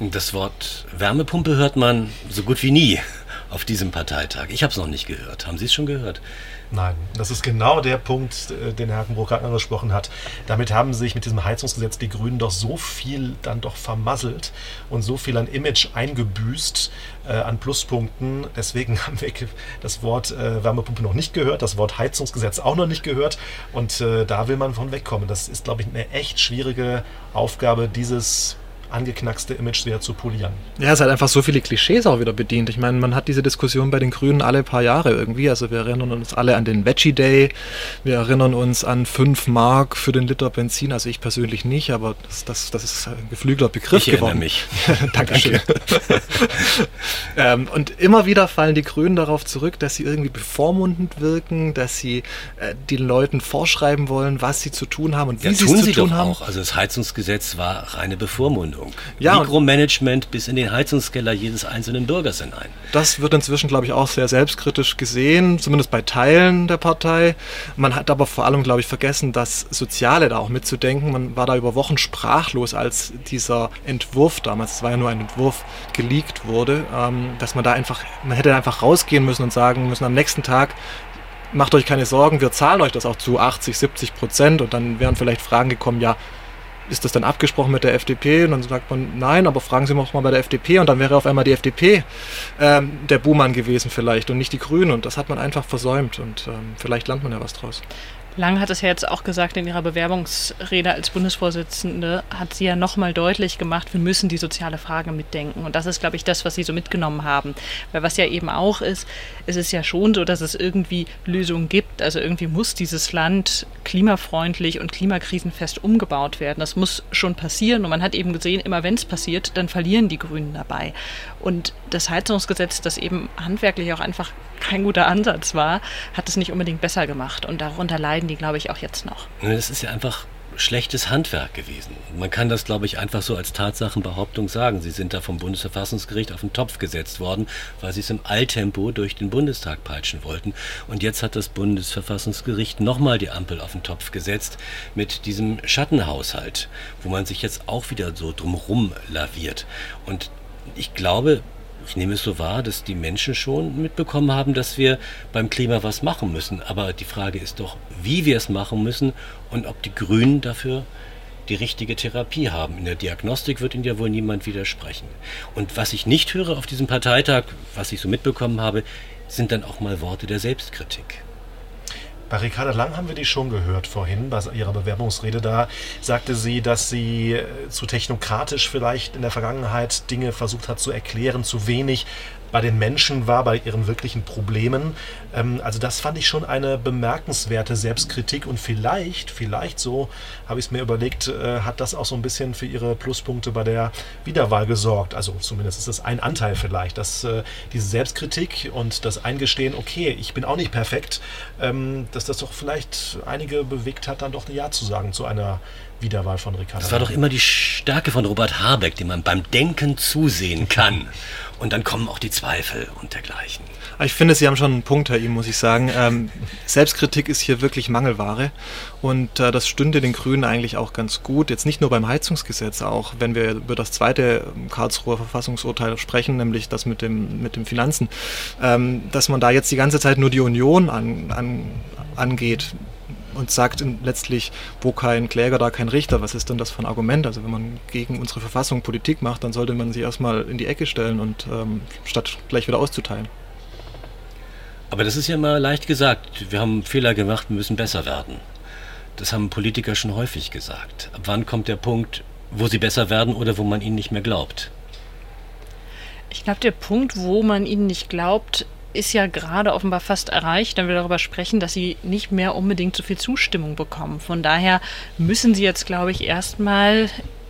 [SPEAKER 2] Das Wort Wärmepumpe hört man so gut wie nie auf diesem Parteitag. Ich habe es noch nicht gehört. Haben Sie es schon gehört?
[SPEAKER 4] Nein, das ist genau der Punkt, äh, den Herr Hackenbruch gerade angesprochen hat. Damit haben sich mit diesem Heizungsgesetz die Grünen doch so viel dann doch vermasselt und so viel an Image eingebüßt, äh, an Pluspunkten. Deswegen haben wir das Wort äh, Wärmepumpe noch nicht gehört, das Wort Heizungsgesetz auch noch nicht gehört. Und äh, da will man von wegkommen. Das ist, glaube ich, eine echt schwierige Aufgabe, dieses angeknackste Image wieder zu polieren.
[SPEAKER 5] Ja, es hat einfach so viele Klischees auch wieder bedient. Ich meine, man hat diese Diskussion bei den Grünen alle paar Jahre irgendwie. Also wir erinnern uns alle an den Veggie Day, wir erinnern uns an 5 Mark für den Liter Benzin. Also ich persönlich nicht, aber das, das, das ist ein geflügelter Begriff
[SPEAKER 2] ich
[SPEAKER 5] geworden.
[SPEAKER 2] mich.
[SPEAKER 5] Dankeschön. ähm, und immer wieder fallen die Grünen darauf zurück, dass sie irgendwie bevormundend wirken, dass sie äh, den Leuten vorschreiben wollen, was sie zu tun haben und wie
[SPEAKER 2] ja,
[SPEAKER 5] sie es zu
[SPEAKER 2] sie
[SPEAKER 5] tun
[SPEAKER 2] doch
[SPEAKER 5] haben.
[SPEAKER 2] auch. Also das Heizungsgesetz war reine Bevormundung.
[SPEAKER 5] Ja, und-
[SPEAKER 2] Mikromanagement bis in den Heizungskeller jedes einzelnen Bürgers hinein.
[SPEAKER 5] Das wird inzwischen, glaube ich, auch sehr selbstkritisch gesehen, zumindest bei Teilen der Partei. Man hat aber vor allem, glaube ich, vergessen, das Soziale da auch mitzudenken. Man war da über Wochen sprachlos, als dieser Entwurf damals, es war ja nur ein Entwurf, geleakt wurde, ähm, dass man da einfach, man hätte einfach rausgehen müssen und sagen müssen, am nächsten Tag, macht euch keine Sorgen, wir zahlen euch das auch zu 80, 70 Prozent und dann wären vielleicht Fragen gekommen, ja, ist das dann abgesprochen mit der FDP? Und dann sagt man, nein, aber fragen Sie mal bei der FDP. Und dann wäre auf einmal die FDP ähm, der Buhmann gewesen vielleicht und nicht die Grünen. Und das hat man einfach versäumt. Und ähm, vielleicht lernt man ja was draus.
[SPEAKER 3] Lang hat es ja jetzt auch gesagt in ihrer Bewerbungsrede als Bundesvorsitzende, hat sie ja nochmal deutlich gemacht, wir müssen die soziale Frage mitdenken. Und das ist, glaube ich, das, was sie so mitgenommen haben. Weil was ja eben auch ist, es ist ja schon so, dass es irgendwie Lösungen gibt. Also irgendwie muss dieses Land klimafreundlich und klimakrisenfest umgebaut werden. Das muss schon passieren. Und man hat eben gesehen, immer wenn es passiert, dann verlieren die Grünen dabei. Und das Heizungsgesetz, das eben handwerklich auch einfach kein guter Ansatz war, hat es nicht unbedingt besser gemacht. Und darunter leiden die, glaube ich, auch jetzt noch.
[SPEAKER 2] Das ist ja einfach schlechtes Handwerk gewesen. Man kann das, glaube ich, einfach so als Tatsachenbehauptung sagen. Sie sind da vom Bundesverfassungsgericht auf den Topf gesetzt worden, weil sie es im Eiltempo durch den Bundestag peitschen wollten. Und jetzt hat das Bundesverfassungsgericht nochmal die Ampel auf den Topf gesetzt mit diesem Schattenhaushalt, wo man sich jetzt auch wieder so drumrum laviert. Und ich glaube, ich nehme es so wahr, dass die Menschen schon mitbekommen haben, dass wir beim Klima was machen müssen. Aber die Frage ist doch, wie wir es machen müssen und ob die Grünen dafür die richtige Therapie haben. In der Diagnostik wird Ihnen ja wohl niemand widersprechen. Und was ich nicht höre auf diesem Parteitag, was ich so mitbekommen habe, sind dann auch mal Worte der Selbstkritik.
[SPEAKER 4] Bei Ricarda Lang haben wir die schon gehört vorhin, bei ihrer Bewerbungsrede. Da sagte sie, dass sie äh, zu technokratisch vielleicht in der Vergangenheit Dinge versucht hat zu erklären, zu wenig bei den Menschen war, bei ihren wirklichen Problemen. Ähm, also das fand ich schon eine bemerkenswerte Selbstkritik und vielleicht, vielleicht so habe ich es mir überlegt, äh, hat das auch so ein bisschen für ihre Pluspunkte bei der Wiederwahl gesorgt. Also zumindest ist das ein Anteil vielleicht, dass äh, diese Selbstkritik und das Eingestehen, okay, ich bin auch nicht perfekt, ähm, dass das doch vielleicht einige bewegt hat, dann doch Ja zu sagen zu einer Wiederwahl von Ricarda.
[SPEAKER 2] Das war doch immer die Stärke von Robert Habeck, dem man beim Denken zusehen kann. Und dann kommen auch die Zweifel und dergleichen.
[SPEAKER 5] Ich finde, Sie haben schon einen Punkt, Herr Ihm, muss ich sagen. Ähm, Selbstkritik ist hier wirklich Mangelware und äh, das stünde den Grünen eigentlich auch ganz gut. Jetzt nicht nur beim Heizungsgesetz, auch wenn wir über das zweite Karlsruher Verfassungsurteil sprechen, nämlich das mit dem, mit dem Finanzen, ähm, dass man da jetzt die ganze Zeit nur die Union an, an, angeht und sagt letztlich, wo kein Kläger, da kein Richter. Was ist denn das für ein Argument? Also wenn man gegen unsere Verfassung Politik macht, dann sollte man sie erstmal in die Ecke stellen und ähm, statt gleich wieder auszuteilen.
[SPEAKER 2] Aber das ist ja immer leicht gesagt. Wir haben Fehler gemacht, wir müssen besser werden. Das haben Politiker schon häufig gesagt. Ab wann kommt der Punkt, wo sie besser werden oder wo man ihnen nicht mehr glaubt?
[SPEAKER 3] Ich glaube, der Punkt, wo man ihnen nicht glaubt, ist ja gerade offenbar fast erreicht, wenn wir darüber sprechen, dass sie nicht mehr unbedingt so viel Zustimmung bekommen. Von daher müssen sie jetzt, glaube ich, erstmal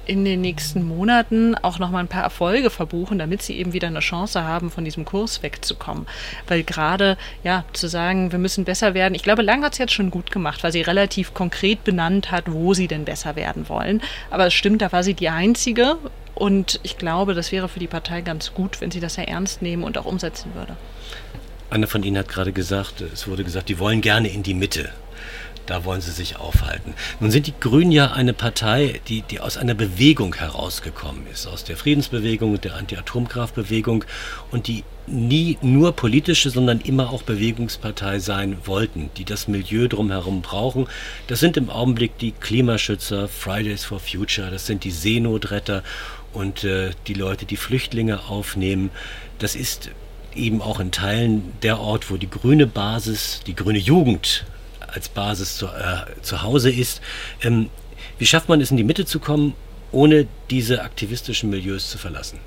[SPEAKER 3] in den nächsten Monaten auch noch mal ein paar Erfolge verbuchen, damit sie eben wieder eine Chance haben, von diesem Kurs wegzukommen. Weil gerade, ja, zu sagen, wir müssen besser werden, ich glaube, Lang hat es jetzt schon gut gemacht, weil sie relativ konkret benannt hat, wo sie denn besser werden wollen. Aber es stimmt, da war sie die Einzige. Und ich glaube, das wäre für die Partei ganz gut, wenn sie das ja ernst nehmen und auch umsetzen würde.
[SPEAKER 2] Einer von Ihnen hat gerade gesagt, es wurde gesagt, die wollen gerne in die Mitte. Da wollen sie sich aufhalten. Nun sind die Grünen ja eine Partei, die, die aus einer Bewegung herausgekommen ist, aus der Friedensbewegung der Anti-Atomkraftbewegung und die nie nur politische, sondern immer auch Bewegungspartei sein wollten, die das Milieu drumherum brauchen. Das sind im Augenblick die Klimaschützer, Fridays for Future, das sind die Seenotretter und äh, die Leute, die Flüchtlinge aufnehmen. Das ist eben auch in Teilen der Ort, wo die grüne Basis, die grüne Jugend als Basis zu, äh, zu Hause ist. Ähm, wie schafft man es, in die Mitte zu kommen, ohne diese aktivistischen Milieus zu verlassen?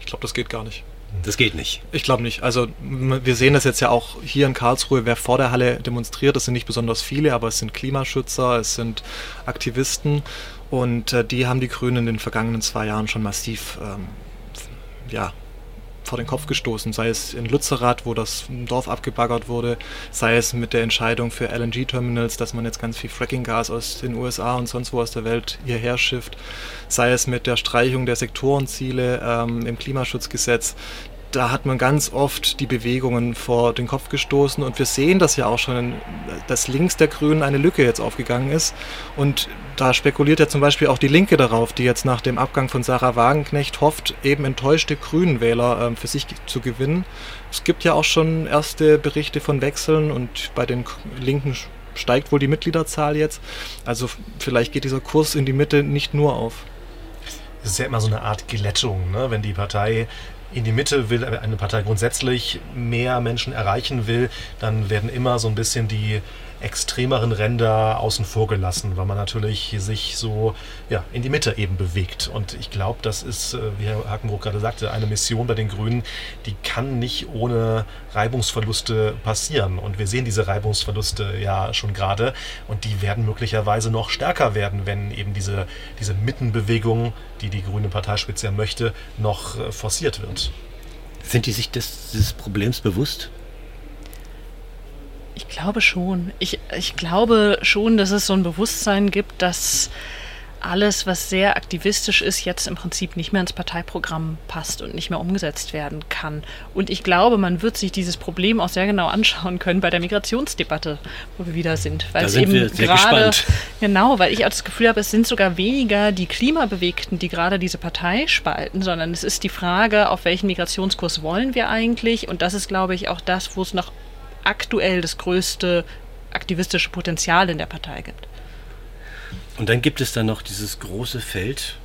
[SPEAKER 5] Ich glaube, das geht gar nicht.
[SPEAKER 2] Das geht nicht.
[SPEAKER 5] Ich glaube nicht. Also wir sehen das jetzt ja auch hier in Karlsruhe, wer vor der Halle demonstriert. Das sind nicht besonders viele, aber es sind Klimaschützer, es sind Aktivisten und äh, die haben die Grünen in den vergangenen zwei Jahren schon massiv ähm, ja, vor den Kopf gestoßen, sei es in Lützerath, wo das Dorf abgebaggert wurde, sei es mit der Entscheidung für LNG-Terminals, dass man jetzt ganz viel Fracking-Gas aus den USA und sonst wo aus der Welt hierher schifft, sei es mit der Streichung der Sektorenziele ähm, im Klimaschutzgesetz da hat man ganz oft die Bewegungen vor den Kopf gestoßen und wir sehen das ja auch schon, dass links der Grünen eine Lücke jetzt aufgegangen ist und da spekuliert ja zum Beispiel auch die Linke darauf, die jetzt nach dem Abgang von Sarah Wagenknecht hofft, eben enttäuschte Grünenwähler äh, für sich zu gewinnen. Es gibt ja auch schon erste Berichte von Wechseln und bei den Linken steigt wohl die Mitgliederzahl jetzt. Also vielleicht geht dieser Kurs in die Mitte nicht nur auf.
[SPEAKER 4] Es ist ja immer so eine Art Glättung, ne? wenn die Partei in die Mitte will, eine Partei grundsätzlich mehr Menschen erreichen will, dann werden immer so ein bisschen die extremeren Ränder außen vor gelassen, weil man natürlich sich so ja, in die Mitte eben bewegt. Und ich glaube, das ist, äh, wie Herr Hakenbruch gerade sagte, eine Mission bei den Grünen, die kann nicht ohne Reibungsverluste passieren. Und wir sehen diese Reibungsverluste ja schon gerade und die werden möglicherweise noch stärker werden, wenn eben diese, diese Mittenbewegung, die die Grüne Parteispitze ja möchte, noch äh, forciert wird.
[SPEAKER 2] Sind die sich des, dieses Problems bewusst?
[SPEAKER 3] Ich glaube schon. Ich, ich glaube schon, dass es so ein Bewusstsein gibt, dass alles, was sehr aktivistisch ist, jetzt im Prinzip nicht mehr ins Parteiprogramm passt und nicht mehr umgesetzt werden kann. Und ich glaube, man wird sich dieses Problem auch sehr genau anschauen können bei der Migrationsdebatte, wo wir wieder sind.
[SPEAKER 2] Weil da sind wir sehr gerade, gespannt.
[SPEAKER 3] Genau, weil ich auch das Gefühl habe, es sind sogar weniger die Klimabewegten, die gerade diese Partei spalten, sondern es ist die Frage, auf welchen Migrationskurs wollen wir eigentlich? Und das ist, glaube ich, auch das, wo es noch aktuell das größte aktivistische Potenzial in der Partei gibt.
[SPEAKER 2] Und dann gibt es dann noch dieses große Feld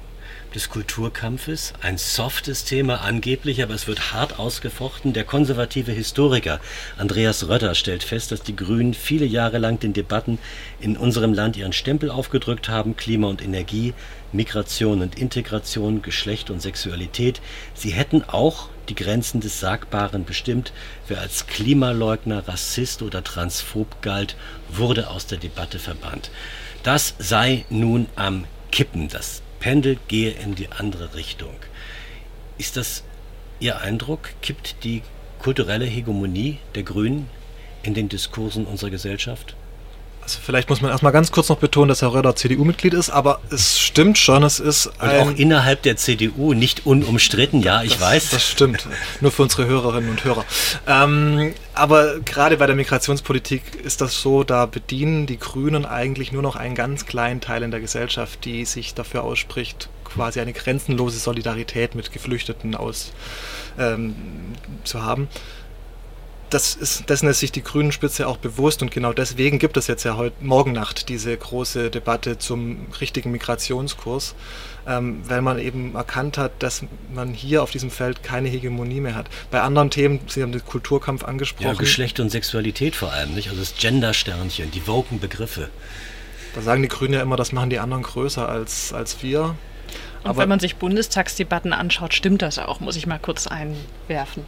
[SPEAKER 2] des Kulturkampfes, ein softes Thema angeblich, aber es wird hart ausgefochten. Der konservative Historiker Andreas Rötter stellt fest, dass die Grünen viele Jahre lang den Debatten in unserem Land ihren Stempel aufgedrückt haben, Klima und Energie, Migration und Integration, Geschlecht und Sexualität. Sie hätten auch die Grenzen des Sagbaren bestimmt. Wer als Klimaleugner, Rassist oder Transphob galt, wurde aus der Debatte verbannt. Das sei nun am Kippen. Das Pendel gehe in die andere Richtung. Ist das Ihr Eindruck? Kippt die kulturelle Hegemonie der Grünen in den Diskursen unserer Gesellschaft?
[SPEAKER 5] Vielleicht muss man erstmal ganz kurz noch betonen, dass Herr Röder CDU-Mitglied ist, aber es stimmt schon, es ist
[SPEAKER 2] Und auch innerhalb der CDU nicht unumstritten, ja, ich
[SPEAKER 5] das,
[SPEAKER 2] weiß.
[SPEAKER 5] Das stimmt, nur für unsere Hörerinnen und Hörer. Ähm, aber gerade bei der Migrationspolitik ist das so, da bedienen die Grünen eigentlich nur noch einen ganz kleinen Teil in der Gesellschaft, die sich dafür ausspricht, quasi eine grenzenlose Solidarität mit Geflüchteten aus ähm, zu haben das ist, dessen ist sich die Grünen-Spitze auch bewusst und genau deswegen gibt es jetzt ja heute Morgen Nacht diese große Debatte zum richtigen Migrationskurs, ähm, weil man eben erkannt hat, dass man hier auf diesem Feld keine Hegemonie mehr hat. Bei anderen Themen, Sie haben den Kulturkampf angesprochen. Ja,
[SPEAKER 2] Geschlecht und Sexualität vor allem, nicht? Also das Gender-Sternchen, die woken Begriffe.
[SPEAKER 5] Da sagen die Grünen ja immer, das machen die anderen größer als, als wir. Und
[SPEAKER 3] Aber wenn man sich Bundestagsdebatten anschaut, stimmt das auch, muss ich mal kurz einwerfen.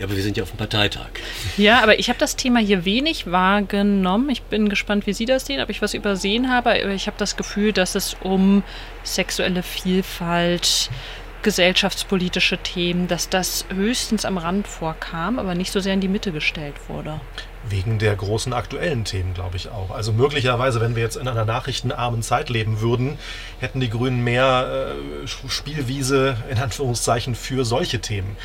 [SPEAKER 2] Ja, aber wir sind ja auf dem Parteitag.
[SPEAKER 3] Ja, aber ich habe das Thema hier wenig wahrgenommen. Ich bin gespannt, wie Sie das sehen, ob ich was übersehen habe. Ich habe das Gefühl, dass es um sexuelle Vielfalt, gesellschaftspolitische Themen, dass das höchstens am Rand vorkam, aber nicht so sehr in die Mitte gestellt wurde.
[SPEAKER 4] Wegen der großen aktuellen Themen, glaube ich auch. Also möglicherweise, wenn wir jetzt in einer nachrichtenarmen Zeit leben würden, hätten die Grünen mehr äh, Spielwiese in Anführungszeichen für solche Themen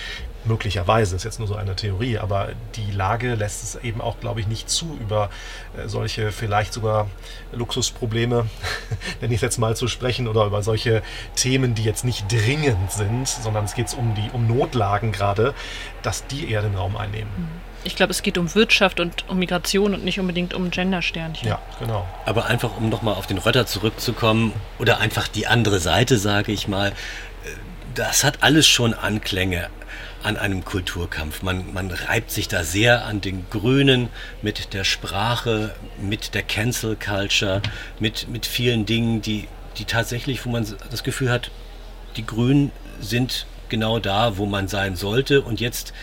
[SPEAKER 4] möglicherweise, ist jetzt nur so eine Theorie, aber die Lage lässt es eben auch, glaube ich, nicht zu, über äh, solche vielleicht sogar Luxusprobleme, nenne ich es jetzt mal, zu sprechen oder über solche Themen, die jetzt nicht dringend sind, sondern es geht um die um Notlagen gerade, dass die eher den Raum einnehmen. Mhm.
[SPEAKER 3] Ich glaube, es geht um Wirtschaft und um Migration und nicht unbedingt um Gendersternchen.
[SPEAKER 4] Ja, genau.
[SPEAKER 2] Aber einfach, um nochmal auf den Rötter zurückzukommen, oder einfach die andere Seite, sage ich mal, äh, das hat alles schon Anklänge an einem Kulturkampf. Man, man reibt sich da sehr an den Grünen mit der Sprache, mit der Cancel Culture, mit, mit vielen Dingen, die, die tatsächlich, wo man das Gefühl hat, die Grünen sind genau da, wo man sein sollte und jetzt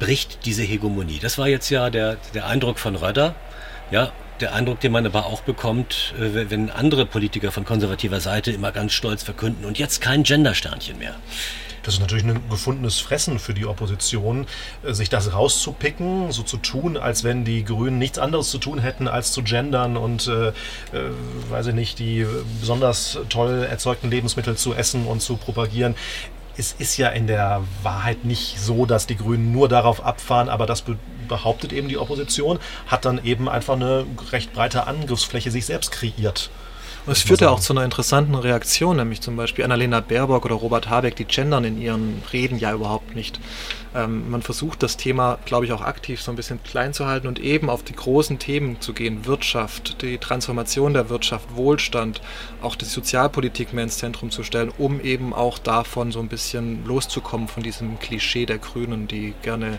[SPEAKER 2] bricht diese Hegemonie. Das war jetzt ja der, der Eindruck von Röder. Ja, der Eindruck, den man aber auch bekommt, äh, wenn andere Politiker von konservativer Seite immer ganz stolz verkünden und jetzt kein Gendersternchen mehr.
[SPEAKER 4] Das ist natürlich ein gefundenes Fressen für die Opposition, äh, sich das rauszupicken, so zu tun, als wenn die Grünen nichts anderes zu tun hätten, als zu gendern und, äh, äh, weiß ich nicht, die besonders toll erzeugten Lebensmittel zu essen und zu propagieren es ist ja in der Wahrheit nicht so, dass die Grünen nur darauf abfahren, aber das behauptet eben die Opposition, hat dann eben einfach eine recht breite Angriffsfläche sich selbst kreiert.
[SPEAKER 5] Es führt ja auch zu einer interessanten Reaktion, nämlich zum Beispiel Annalena Baerbock oder Robert Habeck, die gendern in ihren Reden ja überhaupt nicht. Ähm, man versucht das Thema, glaube ich, auch aktiv so ein bisschen klein zu halten und eben auf die großen Themen zu gehen. Wirtschaft, die Transformation der Wirtschaft, Wohlstand, auch die Sozialpolitik mehr ins Zentrum zu stellen, um eben auch davon so ein bisschen loszukommen, von diesem Klischee der Grünen, die gerne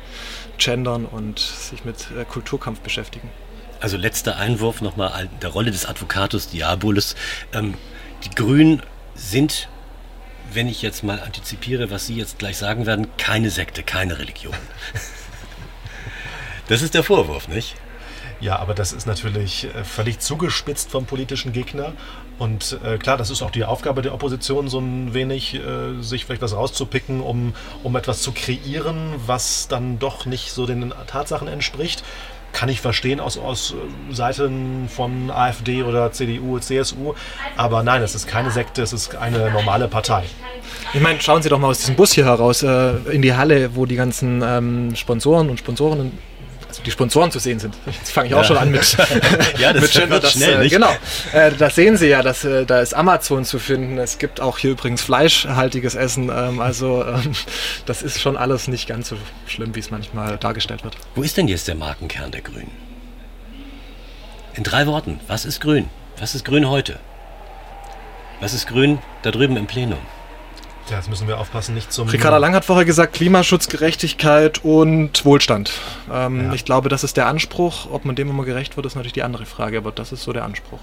[SPEAKER 5] gendern und sich mit äh, Kulturkampf beschäftigen.
[SPEAKER 2] Also letzter Einwurf nochmal der Rolle des Advocatus Diabolus. Ähm, die Grünen sind, wenn ich jetzt mal antizipiere, was Sie jetzt gleich sagen werden, keine Sekte, keine Religion. das ist der Vorwurf, nicht?
[SPEAKER 4] Ja, aber das ist natürlich äh, völlig zugespitzt vom politischen Gegner. Und äh, klar, das ist auch die Aufgabe der Opposition, so ein wenig äh, sich vielleicht was rauszupicken, um, um etwas zu kreieren, was dann doch nicht so den Tatsachen entspricht kann ich verstehen aus, aus äh, Seiten von AfD oder CDU, CSU. Aber nein, es ist keine Sekte, es ist eine normale Partei.
[SPEAKER 5] Ich meine, schauen Sie doch mal aus diesem Bus hier heraus äh, in die Halle, wo die ganzen ähm, Sponsoren und Sponsorinnen die Sponsoren zu sehen sind. Jetzt fange ich ja. auch schon an mit,
[SPEAKER 2] ja, das mit Gender. Das, schnell,
[SPEAKER 5] äh, genau. Äh, das sehen Sie ja, dass, äh, da ist Amazon zu finden. Es gibt auch hier übrigens fleischhaltiges Essen. Ähm, also ähm, das ist schon alles nicht ganz so schlimm, wie es manchmal dargestellt wird.
[SPEAKER 2] Wo ist denn jetzt der Markenkern der Grünen? In drei Worten. Was ist Grün? Was ist Grün heute? Was ist Grün da drüben im Plenum?
[SPEAKER 4] Ja, jetzt müssen wir aufpassen, nicht zum.
[SPEAKER 5] Ricarda Lang hat vorher gesagt, Klimaschutz, Gerechtigkeit und Wohlstand. Ähm, ja. Ich glaube, das ist der Anspruch. Ob man dem immer gerecht wird, ist natürlich die andere Frage, aber das ist so der Anspruch.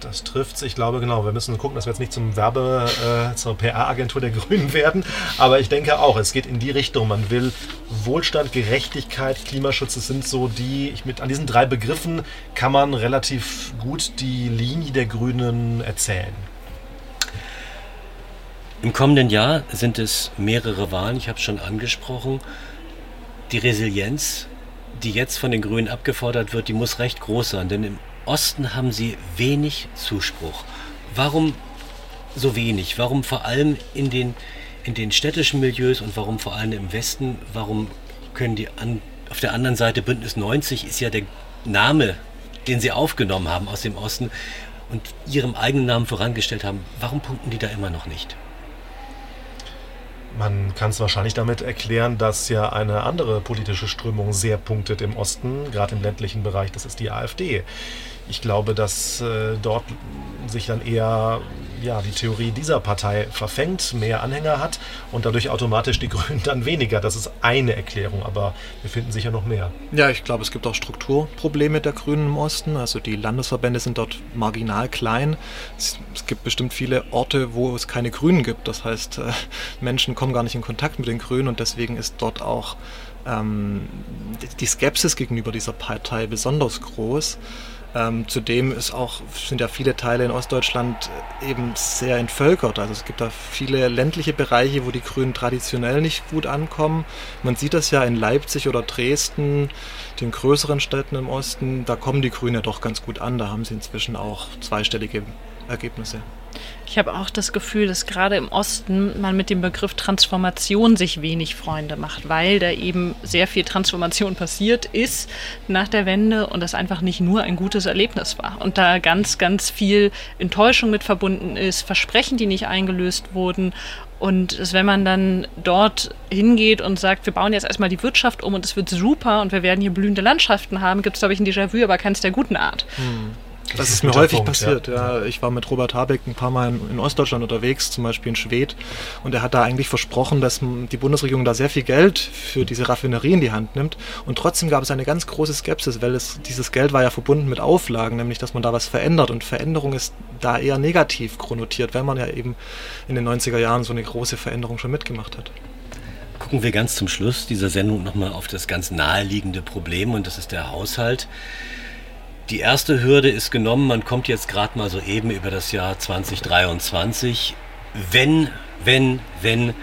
[SPEAKER 4] Das trifft Ich glaube, genau. Wir müssen gucken, dass wir jetzt nicht zum Werbe, äh, zur PR-Agentur der Grünen werden. Aber ich denke auch, es geht in die Richtung. Man will Wohlstand, Gerechtigkeit, Klimaschutz. Das sind so die, ich mit, an diesen drei Begriffen kann man relativ gut die Linie der Grünen erzählen.
[SPEAKER 2] Im kommenden Jahr sind es mehrere Wahlen, ich habe es schon angesprochen. Die Resilienz die jetzt von den Grünen abgefordert wird, die muss recht groß sein, denn im Osten haben sie wenig Zuspruch. Warum so wenig? Warum vor allem in den, in den städtischen Milieus und warum vor allem im Westen? Warum können die an, auf der anderen Seite Bündnis 90 ist ja der Name, den sie aufgenommen haben aus dem Osten und ihrem eigenen Namen vorangestellt haben. Warum punkten die da immer noch nicht?
[SPEAKER 4] Man kann es wahrscheinlich damit erklären, dass ja eine andere politische Strömung sehr punktet im Osten, gerade im ländlichen Bereich, das ist die AfD. Ich glaube, dass äh, dort sich dann eher ja, die Theorie dieser Partei verfängt, mehr Anhänger hat und dadurch automatisch die Grünen dann weniger. Das ist eine Erklärung, aber wir finden sicher noch mehr.
[SPEAKER 5] Ja, ich glaube, es gibt auch Strukturprobleme der Grünen im Osten. Also die Landesverbände sind dort marginal klein. Es, es gibt bestimmt viele Orte, wo es keine Grünen gibt. Das heißt, äh, Menschen kommen gar nicht in Kontakt mit den Grünen und deswegen ist dort auch ähm, die Skepsis gegenüber dieser Partei besonders groß. Ähm, zudem ist auch, sind ja viele Teile in Ostdeutschland eben sehr entvölkert. Also es gibt da viele ländliche Bereiche, wo die Grünen traditionell nicht gut ankommen. Man sieht das ja in Leipzig oder Dresden, den größeren Städten im Osten. Da kommen die Grünen ja doch ganz gut an. Da haben sie inzwischen auch zweistellige Ergebnisse.
[SPEAKER 3] Ich habe auch das Gefühl, dass gerade im Osten man mit dem Begriff Transformation sich wenig Freunde macht, weil da eben sehr viel Transformation passiert ist nach der Wende und das einfach nicht nur ein gutes Erlebnis war. Und da ganz, ganz viel Enttäuschung mit verbunden ist, Versprechen, die nicht eingelöst wurden. Und wenn man dann dort hingeht und sagt, wir bauen jetzt erstmal die Wirtschaft um und es wird super und wir werden hier blühende Landschaften haben, gibt es, glaube ich, ein Déjà-vu, aber keins der guten Art. Hm.
[SPEAKER 5] Das, ist mir häufig Punkt, passiert. Ja. ja. Ich war mit Robert Habeck ein paar Mal in, in, Ostdeutschland unterwegs, zum Beispiel in Schwedt, und er hat da eigentlich versprochen, dass die Bundesregierung da sehr viel Geld für diese Raffinerie in die Hand nimmt. Und trotzdem gab es eine ganz große Skepsis, weil es, dieses Geld war ja verbunden mit Auflagen, nämlich dass man da was verändert. Und Veränderung ist da eher negativ konnotiert, weil man ja eben in den 90er Jahren so eine große Veränderung schon mitgemacht hat
[SPEAKER 2] gucken wir ganz zum Schluss dieser Sendung nochmal auf das ganz naheliegende Problem und das ist der Haushalt. Die erste Hürde ist genommen, man kommt jetzt gerade mal so eben über das Jahr 2023. Wenn, wenn, wenn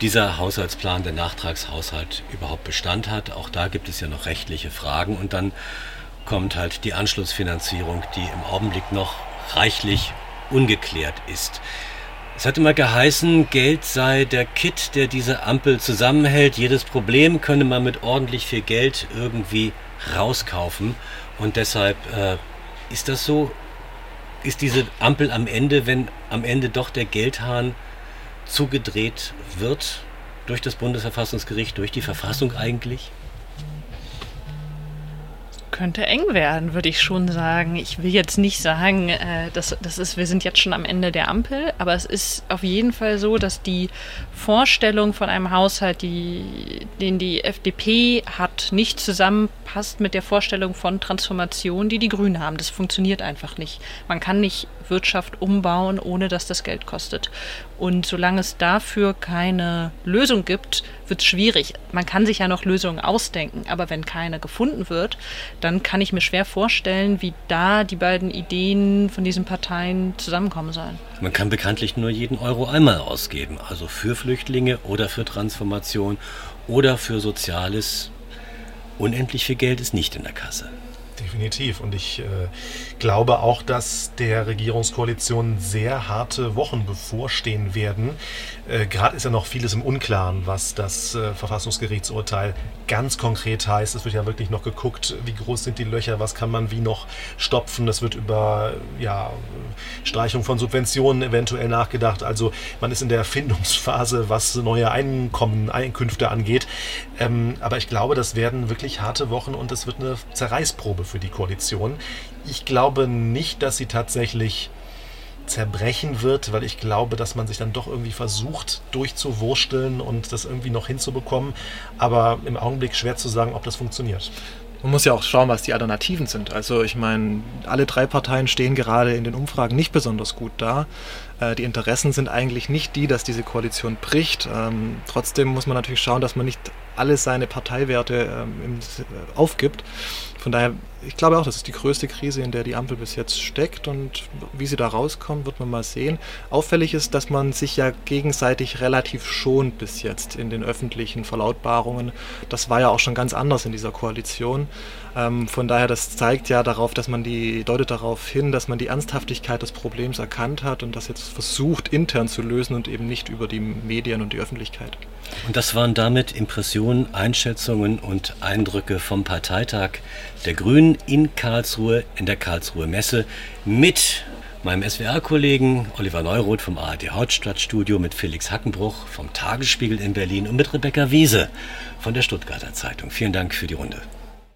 [SPEAKER 2] dieser Haushaltsplan, der Nachtragshaushalt überhaupt Bestand hat, auch da gibt es ja noch rechtliche Fragen und dann kommt halt die Anschlussfinanzierung, die im Augenblick noch reichlich ungeklärt ist. Es hat immer geheißen, Geld sei der Kit, der diese Ampel zusammenhält. Jedes Problem könne man mit ordentlich viel Geld irgendwie rauskaufen. Und deshalb äh, ist das so, ist diese Ampel am Ende, wenn am Ende doch der Geldhahn zugedreht wird durch das Bundesverfassungsgericht, durch die Verfassung eigentlich?
[SPEAKER 3] Könnte eng werden, würde ich schon sagen. Ich will jetzt nicht sagen, äh, dass das ist, wir sind jetzt schon am Ende der Ampel, aber es ist auf jeden Fall so, dass die Vorstellung von einem Haushalt, die, den die FDP hat, nicht zusammenpasst mit der Vorstellung von Transformation, die die Grünen haben. Das funktioniert einfach nicht. Man kann nicht Wirtschaft umbauen, ohne dass das Geld kostet. Und solange es dafür keine Lösung gibt, wird es schwierig. Man kann sich ja noch Lösungen ausdenken, aber wenn keine gefunden wird, dann kann ich mir schwer vorstellen, wie da die beiden Ideen von diesen Parteien zusammenkommen sollen.
[SPEAKER 2] Man kann bekanntlich nur jeden Euro einmal ausgeben, also für Flüchtlinge oder für Transformation oder für Soziales. Unendlich viel Geld ist nicht in der Kasse.
[SPEAKER 4] Definitiv. Und ich äh, glaube auch, dass der Regierungskoalition sehr harte Wochen bevorstehen werden. Äh, Gerade ist ja noch vieles im Unklaren, was das äh, Verfassungsgerichtsurteil ganz konkret heißt. Es wird ja wirklich noch geguckt, wie groß sind die Löcher, was kann man wie noch stopfen. Es wird über ja, Streichung von Subventionen eventuell nachgedacht. Also man ist in der Erfindungsphase, was neue Einkommen, Einkünfte angeht. Ähm, aber ich glaube, das werden wirklich harte Wochen und es wird eine Zerreißprobe für die Koalition. Ich glaube nicht, dass sie tatsächlich zerbrechen wird, weil ich glaube, dass man sich dann doch irgendwie versucht durchzuwursteln und das irgendwie noch hinzubekommen. Aber im Augenblick schwer zu sagen, ob das funktioniert.
[SPEAKER 5] Man muss ja auch schauen, was die Alternativen sind. Also ich meine, alle drei Parteien stehen gerade in den Umfragen nicht besonders gut da. Äh, die Interessen sind eigentlich nicht die, dass diese Koalition bricht. Ähm, trotzdem muss man natürlich schauen, dass man nicht alle seine Parteiwerte ähm, aufgibt. Von daher, ich glaube auch, das ist die größte Krise, in der die Ampel bis jetzt steckt und wie sie da rauskommt, wird man mal sehen. Auffällig ist, dass man sich ja gegenseitig relativ schont bis jetzt in den öffentlichen Verlautbarungen. Das war ja auch schon ganz anders in dieser Koalition. Ähm, von daher, das zeigt ja darauf, dass man die, deutet darauf hin, dass man die Ernsthaftigkeit des Problems erkannt hat und das jetzt versucht intern zu lösen und eben nicht über die Medien und die Öffentlichkeit.
[SPEAKER 2] Und das waren damit Impressionen, Einschätzungen und Eindrücke vom Parteitag der Grünen in Karlsruhe, in der Karlsruhe Messe mit meinem SWR-Kollegen Oliver Neuroth vom ARD Hauptstadtstudio, mit Felix Hackenbruch vom Tagesspiegel in Berlin und mit Rebecca Wiese von der Stuttgarter Zeitung. Vielen Dank für die Runde.